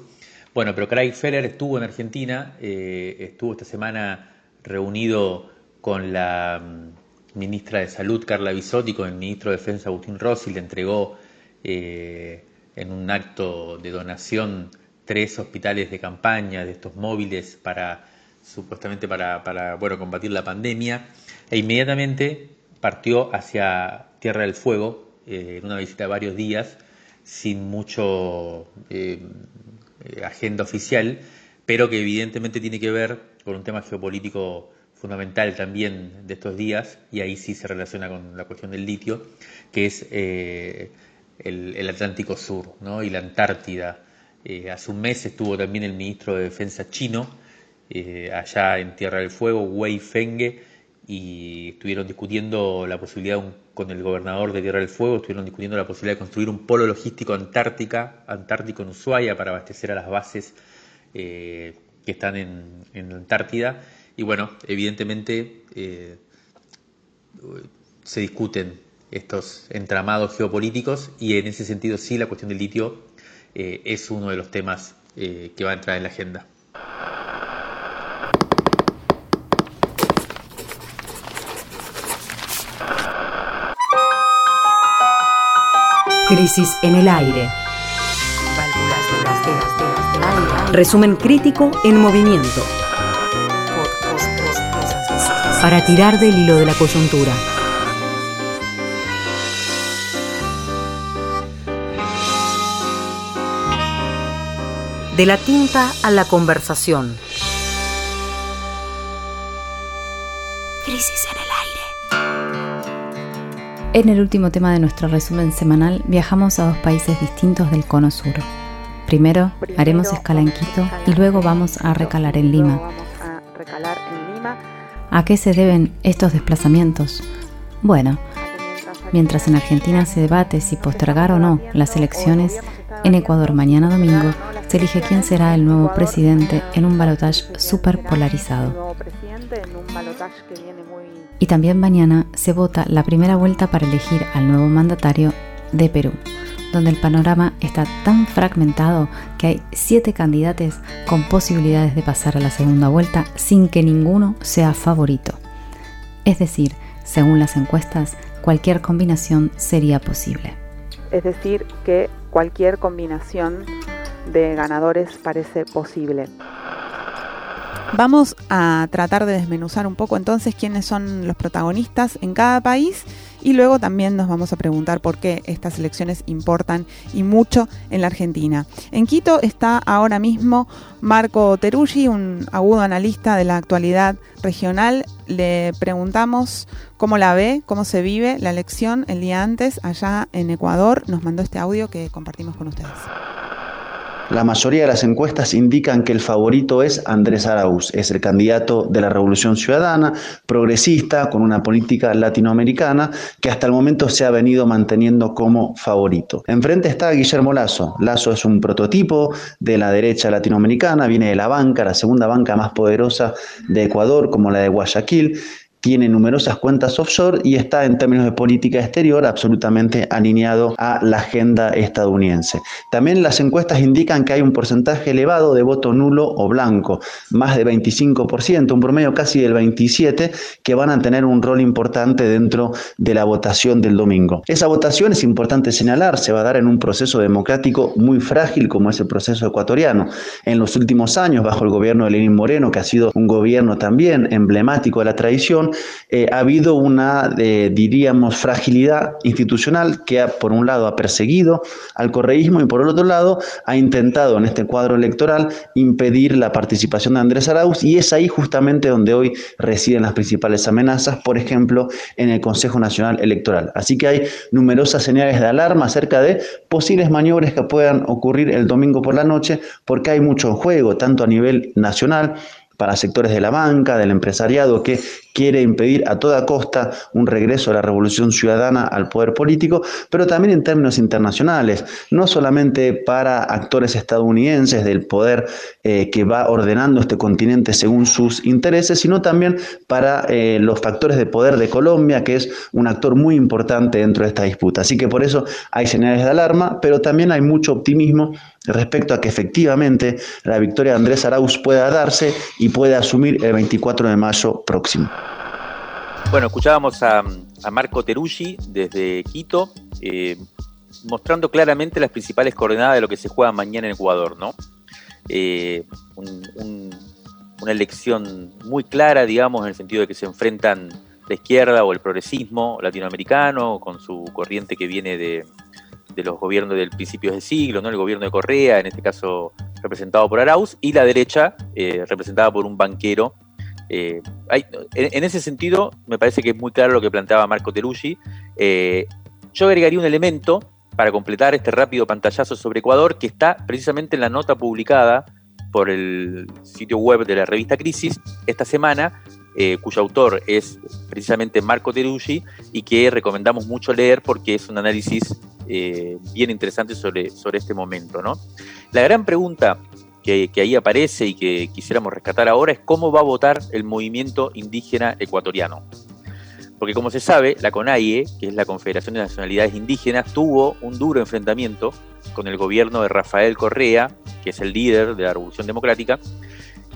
Speaker 8: Bueno, pero Craig Feller estuvo en Argentina, eh, estuvo esta semana reunido con la mm, ministra de Salud, Carla Bisotti, con el ministro de Defensa, Agustín Rossi, le entregó eh, en un acto de donación tres hospitales de campaña de estos móviles para supuestamente para, para bueno, combatir la pandemia e inmediatamente partió hacia Tierra del Fuego eh, en una visita de varios días sin mucho eh, agenda oficial, pero que evidentemente tiene que ver con un tema geopolítico fundamental también de estos días, y ahí sí se relaciona con la cuestión del litio, que es eh, el, Atlántico Sur ¿no? y la Antártida. hace un mes estuvo también el ministro de Defensa chino allá en Tierra del Fuego, Wei Fenge, y estuvieron discutiendo la posibilidad con el gobernador de Tierra del Fuego, estuvieron discutiendo la posibilidad de construir un polo logístico antártica, antártico en Ushuaia para abastecer a las bases eh, que están en, la Antártida. Y bueno, evidentemente eh, se discuten estos entramados geopolíticos y en ese sentido sí la cuestión del litio eh, es uno de los temas que va a entrar en la agenda.
Speaker 9: Crisis en el aire. Resumen crítico en movimiento. Para tirar del hilo de la coyuntura. De la tinta a la conversación.
Speaker 1: Crisis en el último tema de nuestro resumen semanal viajamos a dos países distintos del cono sur. Primero haremos escala en Quito y luego vamos a recalar en Lima. ¿A qué se deben estos desplazamientos? Bueno, mientras en Argentina se debate si postergar o no las elecciones, en Ecuador mañana domingo se elige quién será el nuevo presidente en un balotaje súper polarizado. Y también mañana se vota la primera vuelta para elegir al nuevo mandatario de Perú, donde el panorama está tan fragmentado que hay siete candidatos con posibilidades de pasar a la segunda vuelta sin que ninguno sea favorito. Es decir, según las encuestas, cualquier combinación sería posible.
Speaker 2: Es decir, que cualquier combinación de ganadores parece posible. Vamos a tratar de desmenuzar un poco entonces quiénes son los protagonistas en cada país y luego también nos vamos a preguntar por qué estas elecciones importan y mucho en la Argentina. En Quito está ahora mismo Marco Teruggi, un agudo analista de la actualidad regional. Le preguntamos cómo la ve, cómo se vive la elección el día antes allá en Ecuador. Nos mandó este audio que compartimos con ustedes.
Speaker 10: La mayoría de las encuestas indican que el favorito es Andrés Arauz, es el candidato de la Revolución Ciudadana, progresista, con una política latinoamericana que hasta el momento se ha venido manteniendo como favorito. Enfrente está Guillermo Lazo. Lazo es un prototipo de la derecha latinoamericana, viene de la banca, la segunda banca más poderosa de Ecuador, como la de Guayaquil tiene numerosas cuentas offshore y está en términos de política exterior absolutamente alineado a la agenda estadounidense. También las encuestas indican que hay un porcentaje elevado de voto nulo o blanco, más de 25%, un promedio casi del 27%, que van a tener un rol importante dentro de la votación del domingo. Esa votación es importante señalar, se va a dar en un proceso democrático muy frágil como es el proceso ecuatoriano. En los últimos años, bajo el gobierno de Lenín Moreno, que ha sido un gobierno también emblemático de la tradición, eh, ha habido una, eh, diríamos, fragilidad institucional que ha, por un lado ha perseguido al correísmo y por el otro lado ha intentado en este cuadro electoral impedir la participación de Andrés Arauz y es ahí justamente donde hoy residen las principales amenazas, por ejemplo, en el Consejo Nacional Electoral. Así que hay numerosas señales de alarma acerca de posibles maniobras que puedan ocurrir el domingo por la noche porque hay mucho en juego, tanto a nivel nacional para sectores de la banca, del empresariado, que quiere impedir a toda costa un regreso a la revolución ciudadana al poder político, pero también en términos internacionales, no solamente para actores estadounidenses del poder eh, que va ordenando este continente según sus intereses, sino también para eh, los factores de poder de Colombia, que es un actor muy importante dentro de esta disputa. Así que por eso hay señales de alarma, pero también hay mucho optimismo respecto a que efectivamente la victoria de Andrés Arauz pueda darse y pueda asumir el 24 de mayo próximo.
Speaker 3: Bueno, escuchábamos a, Marco Teruggi desde Quito, eh, mostrando claramente las principales coordenadas de lo que se juega mañana en Ecuador, ¿no? Eh, una elección muy clara, digamos, en el sentido de que se enfrentan la izquierda o el progresismo latinoamericano con su corriente que viene de, de los gobiernos del principio del siglo, ¿no? el gobierno de Correa, en este caso representado por Arauz, y la derecha eh, representada por un banquero. Eh, en, ese sentido, me parece que es muy claro lo que planteaba Marco Teruggi. Eh, yo agregaría un elemento para completar este rápido pantallazo sobre Ecuador, que está precisamente en la nota publicada por el sitio web de la revista Crisis esta semana, cuyo autor es precisamente Marco Teruggi y que recomendamos mucho leer porque es un análisis eh, bien interesante sobre, sobre este momento. ¿no? La gran pregunta que, ahí aparece y que quisiéramos rescatar ahora es cómo va a votar el movimiento indígena ecuatoriano. Porque como se sabe, la CONAIE, que es la Confederación de Nacionalidades Indígenas, tuvo un duro enfrentamiento con el gobierno de Rafael Correa, que es el líder de la Revolución Democrática,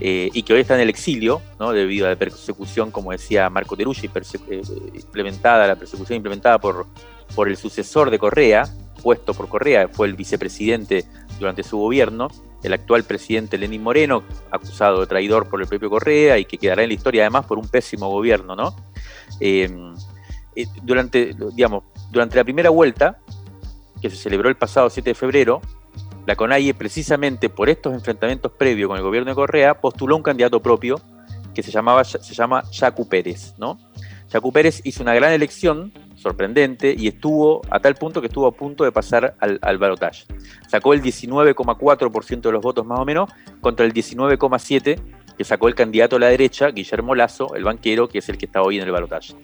Speaker 3: eh, y que hoy está en el exilio, ¿no? debido a la persecución, como decía Marco Teruggi, eh, implementada, la persecución implementada por por el sucesor de Correa, puesto por Correa, fue el vicepresidente durante su gobierno, el actual presidente Lenín Moreno, acusado de traidor por el propio Correa y que quedará en la historia además por un pésimo gobierno, ¿no? Em, eh, durante, digamos, durante la primera vuelta, que se celebró el pasado 7 de febrero, la CONAIE, precisamente por estos enfrentamientos previos con el gobierno de Correa, postuló un candidato propio que se, llamaba, se llama Yacu Pérez, ¿no? Yacu Pérez hizo una gran elección sorprendente y estuvo a tal punto que estuvo a punto de pasar al, al balotaje. Sacó el 19,4% de los votos más o menos contra el 19,7% que sacó el candidato a la derecha, Guillermo Lazo, el banquero, que es el que está hoy en el balotaje.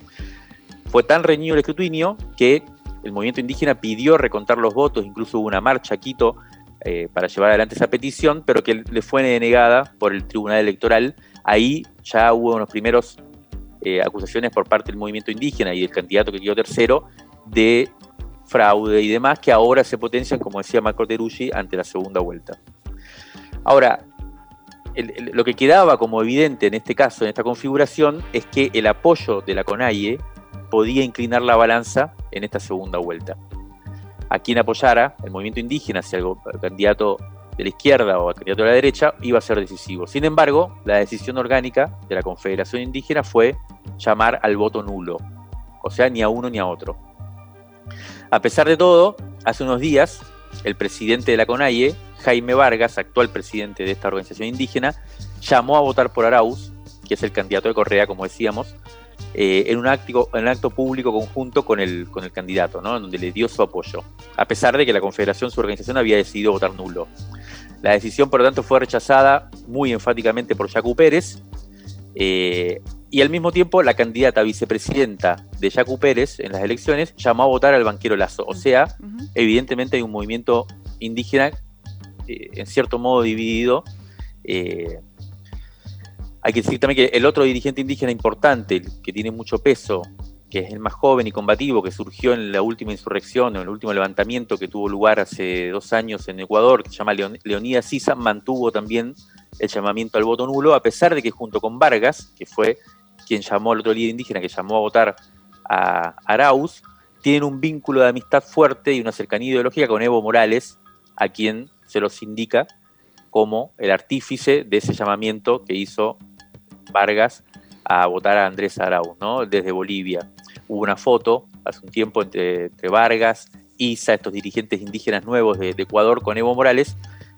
Speaker 3: Fue tan reñido el escrutinio que el movimiento indígena pidió recontar los votos, incluso hubo una marcha a Quito eh, para llevar adelante esa petición, pero que le fue denegada por el Tribunal Electoral. Ahí ya hubo unos primeros eh, acusaciones por parte del movimiento indígena y del candidato que quedó tercero de fraude y demás, que ahora se potencian, como decía Marco Teruggi, ante la segunda vuelta. Ahora, lo que quedaba como evidente en este caso, en esta configuración, es que el apoyo de la CONAIE podía inclinar la balanza en esta segunda vuelta. A quien apoyara el movimiento indígena, si el candidato de la izquierda o al candidato de la derecha iba a ser decisivo. Sin embargo, la decisión orgánica de la Confederación Indígena fue llamar al voto nulo, o sea, ni a uno ni a otro. A pesar de todo, hace unos días, el presidente de la CONAIE, Jaime Vargas, actual presidente de esta organización indígena, llamó a votar por Arauz, que es el candidato de Correa, como decíamos, eh, en, un acto, en un acto público conjunto con el, con el candidato, ¿no? donde le dio su apoyo, a pesar de que la Confederación, su organización, había decidido votar nulo. La decisión, por lo tanto, fue rechazada muy enfáticamente por Yacu Pérez, eh, y al mismo tiempo la candidata vicepresidenta de Yacu Pérez en las elecciones llamó a votar al banquero Lazo. O sea, evidentemente hay un movimiento indígena eh, en cierto modo dividido. Eh, hay que decir también que el otro dirigente indígena importante, que tiene mucho peso, que es el más joven y combativo, que surgió en la última insurrección, en el último levantamiento que tuvo lugar hace dos años en Ecuador, que se llama Leonidas Sisa, mantuvo también el llamamiento al voto nulo, a pesar de que junto con Vargas, que fue quien llamó al otro líder indígena, que llamó a votar a Arauz, tienen un vínculo de amistad fuerte y una cercanía ideológica con Evo Morales, a quien se los indica como el artífice de ese llamamiento que hizo Vargas a votar a Andrés Arauz, desde Bolivia. Hubo una foto hace un tiempo entre, Vargas, Isa, estos dirigentes indígenas nuevos de, Ecuador con Evo Morales,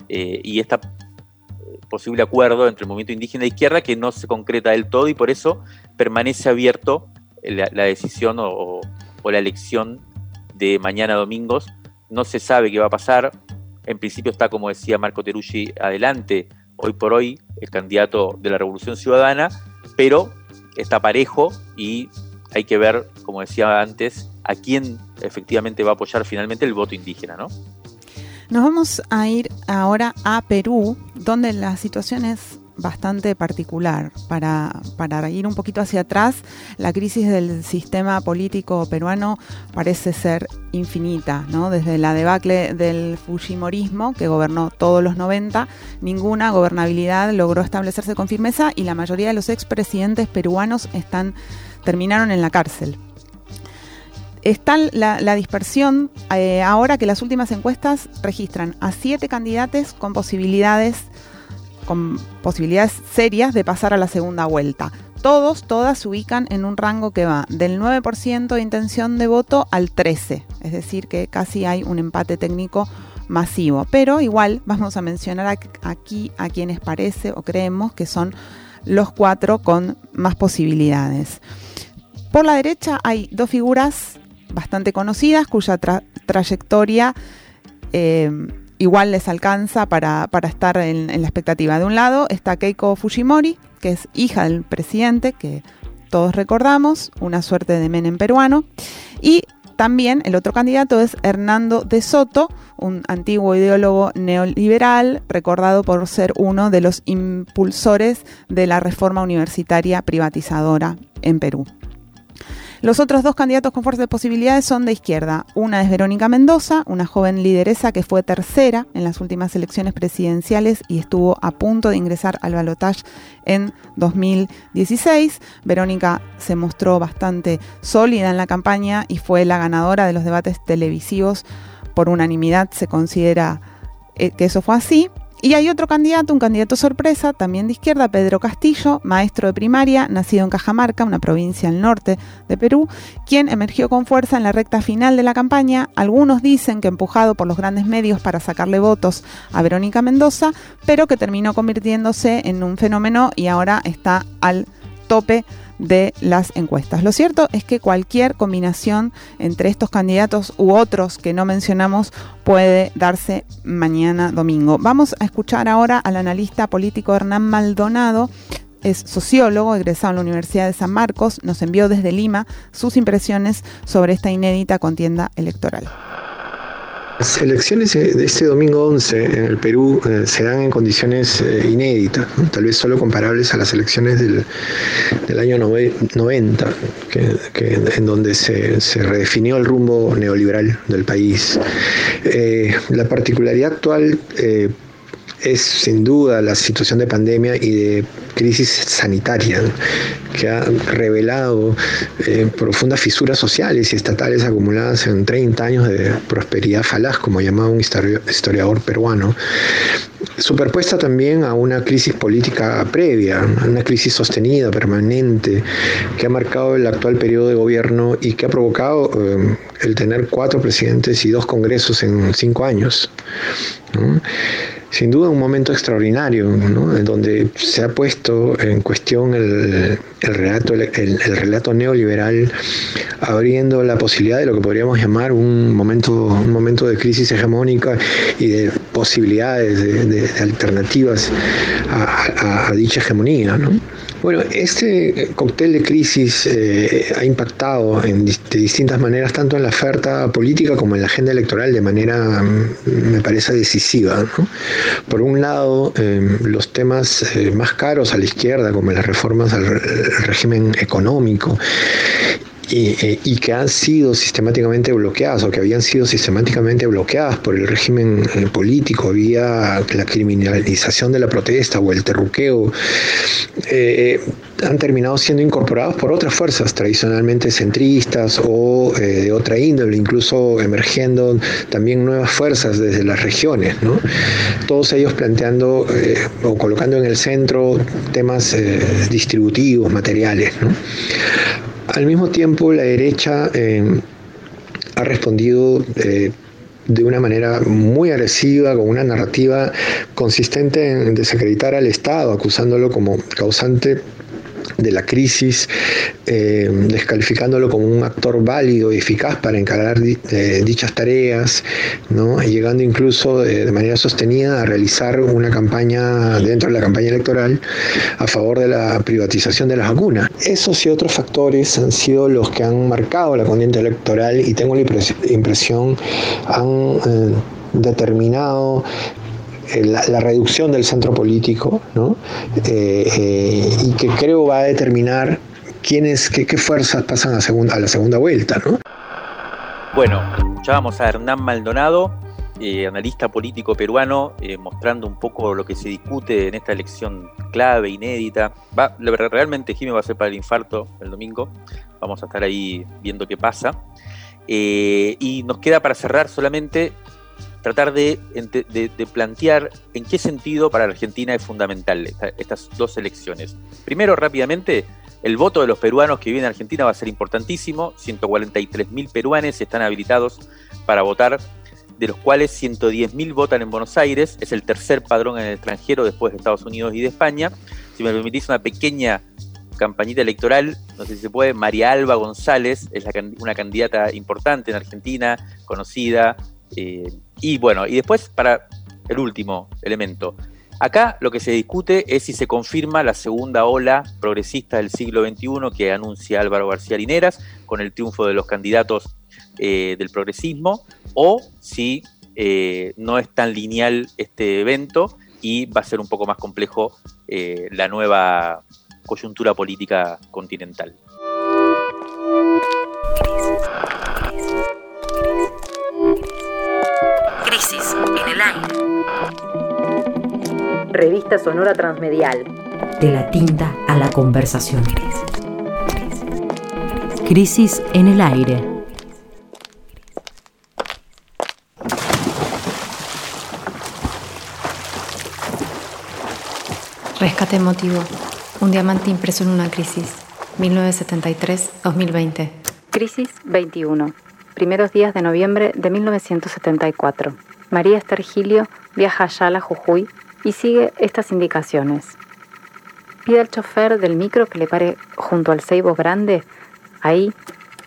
Speaker 3: eh, y esta posible acuerdo entre el movimiento indígena e izquierda que no se concreta del todo y por eso permanece abierto la, decisión o, la elección de mañana domingos. No se sabe qué va a pasar. En principio está, como decía Marco Teruggi, adelante hoy por hoy el candidato de la Revolución Ciudadana, pero está parejo y hay que ver, como decía antes, a quién efectivamente va a apoyar finalmente el voto indígena, ¿no?
Speaker 2: Nos vamos a ir ahora a Perú, donde la situación es bastante particular. Para, para, ir un poquito hacia atrás, la crisis del sistema político peruano parece ser infinita, ¿no? Desde la debacle del Fujimorismo, que gobernó todos los 90, ninguna gobernabilidad logró establecerse con firmeza y la mayoría de los expresidentes peruanos están, terminaron en la cárcel está la, dispersión eh, ahora que las últimas encuestas registran a siete candidatos con posibilidades, con posibilidades serias de pasar a la segunda vuelta. Todos, todas se ubican en un rango que va del 9% de intención de voto al 13%, es decir, que casi hay un empate técnico masivo. Pero igual vamos a mencionar aquí a quienes parece o creemos que son los cuatro con más posibilidades. Por la derecha hay dos figuras bastante conocidas cuya trayectoria eh, igual les alcanza para, estar en, la expectativa. De un lado está Keiko Fujimori, que es hija del presidente, que todos recordamos, una suerte de Menem peruano, y también el otro candidato es Hernando de Soto, un antiguo ideólogo neoliberal, recordado por ser uno de los impulsores de la reforma universitaria privatizadora en Perú. Los otros dos candidatos con fuerza de posibilidades son de izquierda. Una es Verónica Mendoza, una joven lideresa que fue tercera en las últimas elecciones presidenciales y estuvo a punto de ingresar al balotaje en 2016. Verónica se mostró bastante sólida en la campaña y fue la ganadora de los debates televisivos. Por unanimidad se considera eh, que eso fue así. Y hay otro candidato, un candidato sorpresa, también de izquierda, Pedro Castillo, maestro de primaria, nacido en Cajamarca, una provincia al norte de Perú, quien emergió con fuerza en la recta final de la campaña. Algunos dicen que empujado por los grandes medios para sacarle votos a Verónica Mendoza, pero que terminó convirtiéndose en un fenómeno y ahora está al tope de las encuestas. Lo cierto es que cualquier combinación entre estos candidatos u otros que no mencionamos puede darse mañana domingo. Vamos a escuchar ahora al analista político Hernán Maldonado. Es sociólogo, egresado en la Universidad de San Marcos, nos envió desde Lima sus impresiones sobre esta inédita contienda electoral.
Speaker 11: Las elecciones de este domingo 11 en el Perú eh, se dan en condiciones eh, inéditas, tal vez solo comparables a las elecciones del, año 90, en donde se, redefinió el rumbo neoliberal del país. Eh, la particularidad actual es sin duda la situación de pandemia y de crisis sanitaria que ha revelado eh, profundas fisuras sociales y estatales acumuladas en 30 años de prosperidad falaz, como llamaba un historiador peruano, superpuesta también a una crisis política previa, una crisis sostenida, permanente, que ha marcado el actual periodo de gobierno y que ha provocado eh, el tener cuatro presidentes y dos congresos en cinco años sin duda un momento extraordinario, en donde se ha puesto en cuestión el, relato, el, relato neoliberal, abriendo la posibilidad de lo que podríamos llamar un momento, un momento de crisis hegemónica y de posibilidades, de, alternativas a, dicha hegemonía. Bueno, este cóctel de crisis eh, ha impactado en, de distintas maneras tanto en la oferta política como en la agenda electoral de manera, mm, me parece, decisiva. Por un lado, em, los temas eh, más caros a la izquierda, como las reformas al régimen económico, eh, y, que han sido sistemáticamente bloqueadas o que habían sido sistemáticamente bloqueadas por el régimen eh, político. Vía la criminalización de la protesta o el terruqueo, eh, han terminado siendo incorporados por otras fuerzas tradicionalmente centristas o de otra índole, incluso emergiendo también nuevas fuerzas desde las regiones, todos ellos planteando o colocando en el centro temas distributivos, materiales. Al mismo tiempo, la derecha eh, ha respondido eh, de una manera muy agresiva, con una narrativa consistente en desacreditar al Estado, acusándolo como causante de la crisis, eh, descalificándolo como un actor válido y eficaz para encarar eh, dichas tareas, ¿no? llegando incluso de, manera sostenida a realizar una campaña dentro de la campaña electoral a favor de la privatización de las vacunas. Esos y otros factores han sido los que han marcado la condiente electoral y tengo la impresión han eh, determinado eh, la, reducción del centro político, ¿no? Eh, eh, y que creo va a determinar quiénes, qué, qué fuerzas pasan a, segunda, a la segunda vuelta. ¿no?
Speaker 3: Bueno, escuchábamos a Hernán Maldonado, analista político peruano, mostrando un poco lo que se discute en esta elección clave, inédita. Va, realmente Jiménez va a ser para el infarto el domingo. Vamos a estar ahí viendo qué pasa. y nos queda para cerrar solamente tratar de, plantear en qué sentido para Argentina es fundamental estas dos elecciones. Primero, rápidamente, el voto de los peruanos que viven en Argentina va a ser importantísimo. 143.000 peruanos están habilitados para votar, de los cuales 110.000 votan en Buenos Aires. Es el tercer padrón en el extranjero después de Estados Unidos y de España. Si me permitís una pequeña campañita electoral, no sé si se puede, María Alba González es una candidata importante en Argentina, conocida, eh, y bueno, y después para el último elemento. Acá lo que se discute es si se confirma la segunda ola progresista del siglo XXI que anuncia Álvaro García Lineras con el triunfo de los candidatos eh, del progresismo o si eh, no es tan lineal este evento y va a ser un poco más complejo la nueva coyuntura política continental.
Speaker 9: Crisis en el aire. Revista Sonora Transmedial. De la tinta a la conversación. Crisis en el aire.
Speaker 12: Rescate emotivo. Un diamante impreso en una crisis. 1973-2020.
Speaker 1: Crisis 21 primeros días de noviembre de 1974. María Esther Gilio viaja a Yala, Jujuy, y sigue estas indicaciones. Pide al chofer del micro que le pare junto al ceibo grande, ahí,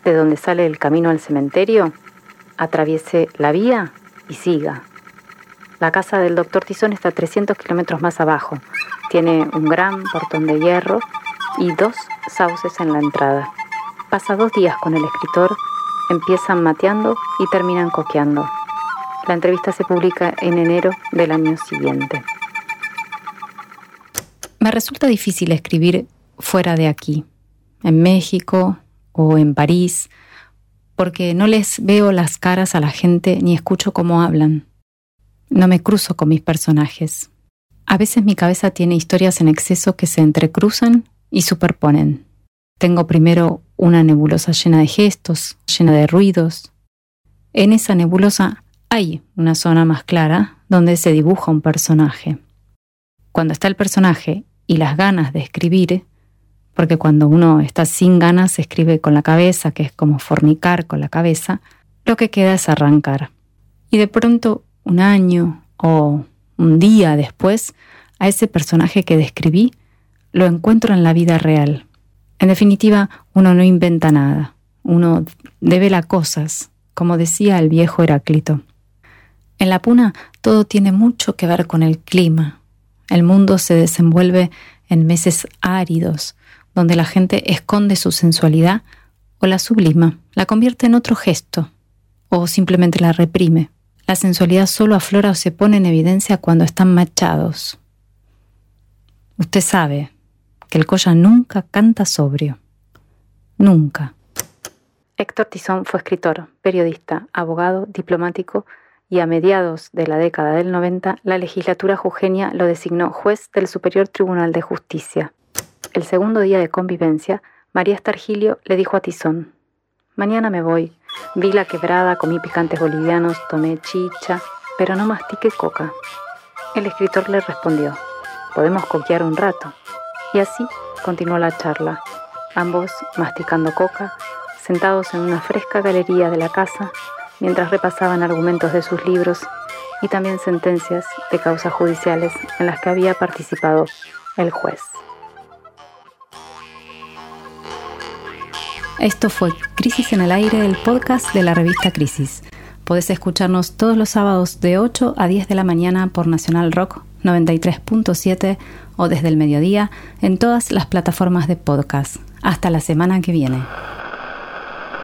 Speaker 1: de donde sale el camino al cementerio, atraviese la vía y siga. La casa del doctor Tizón está 300 kilómetros más abajo. Tiene un gran portón de hierro y dos sauces en la entrada. Pasa dos días con el escritor Empiezan mateando y terminan coqueando. La entrevista se publica en enero del año siguiente.
Speaker 12: Me resulta difícil escribir fuera de aquí, en México o en París, porque no les veo las caras a la gente ni escucho cómo hablan. No me cruzo con mis personajes.
Speaker 1: A veces mi cabeza tiene historias en exceso que se entrecruzan y superponen. Tengo primero una nebulosa llena de gestos, llena de ruidos. En esa nebulosa hay una zona más clara donde se dibuja un personaje. Cuando está el personaje y las ganas de escribir, porque cuando uno está sin ganas se escribe con la cabeza, que es como fornicar con la cabeza, lo que queda es arrancar. Y de pronto, un año o un día después, a ese personaje que describí lo encuentro en la vida real. En definitiva, uno no inventa nada, uno devela cosas, como decía el viejo Heráclito. En la puna todo tiene mucho que ver con el clima. El mundo se desenvuelve en meses áridos, donde la gente esconde su sensualidad o la sublima, la convierte en otro gesto, o simplemente la reprime. La sensualidad solo aflora o se pone en evidencia cuando están machados. Usted sabe que el Colla nunca canta sobrio. Nunca. Héctor Tizón fue escritor, periodista, abogado, diplomático y a mediados de la década del 90 la legislatura jujeña lo designó juez del Superior Tribunal de Justicia. El segundo día de convivencia, María Estargilio le dijo a Tizón, Mañana me voy. Vi la quebrada, comí picantes bolivianos, tomé chicha, pero no mastique coca. El escritor le respondió, podemos coquear un rato. Y así continuó la charla, ambos masticando coca, sentados en una fresca galería de la casa, mientras repasaban argumentos de sus libros y también sentencias de causas judiciales en las que había participado el juez. Esto fue Crisis en el Aire, el podcast de la revista Crisis. Podés escucharnos todos los sábados de 8 a 10 de la mañana por Nacional Rock 93.7 o desde el mediodía en todas las plataformas de podcast. Hasta la semana que viene.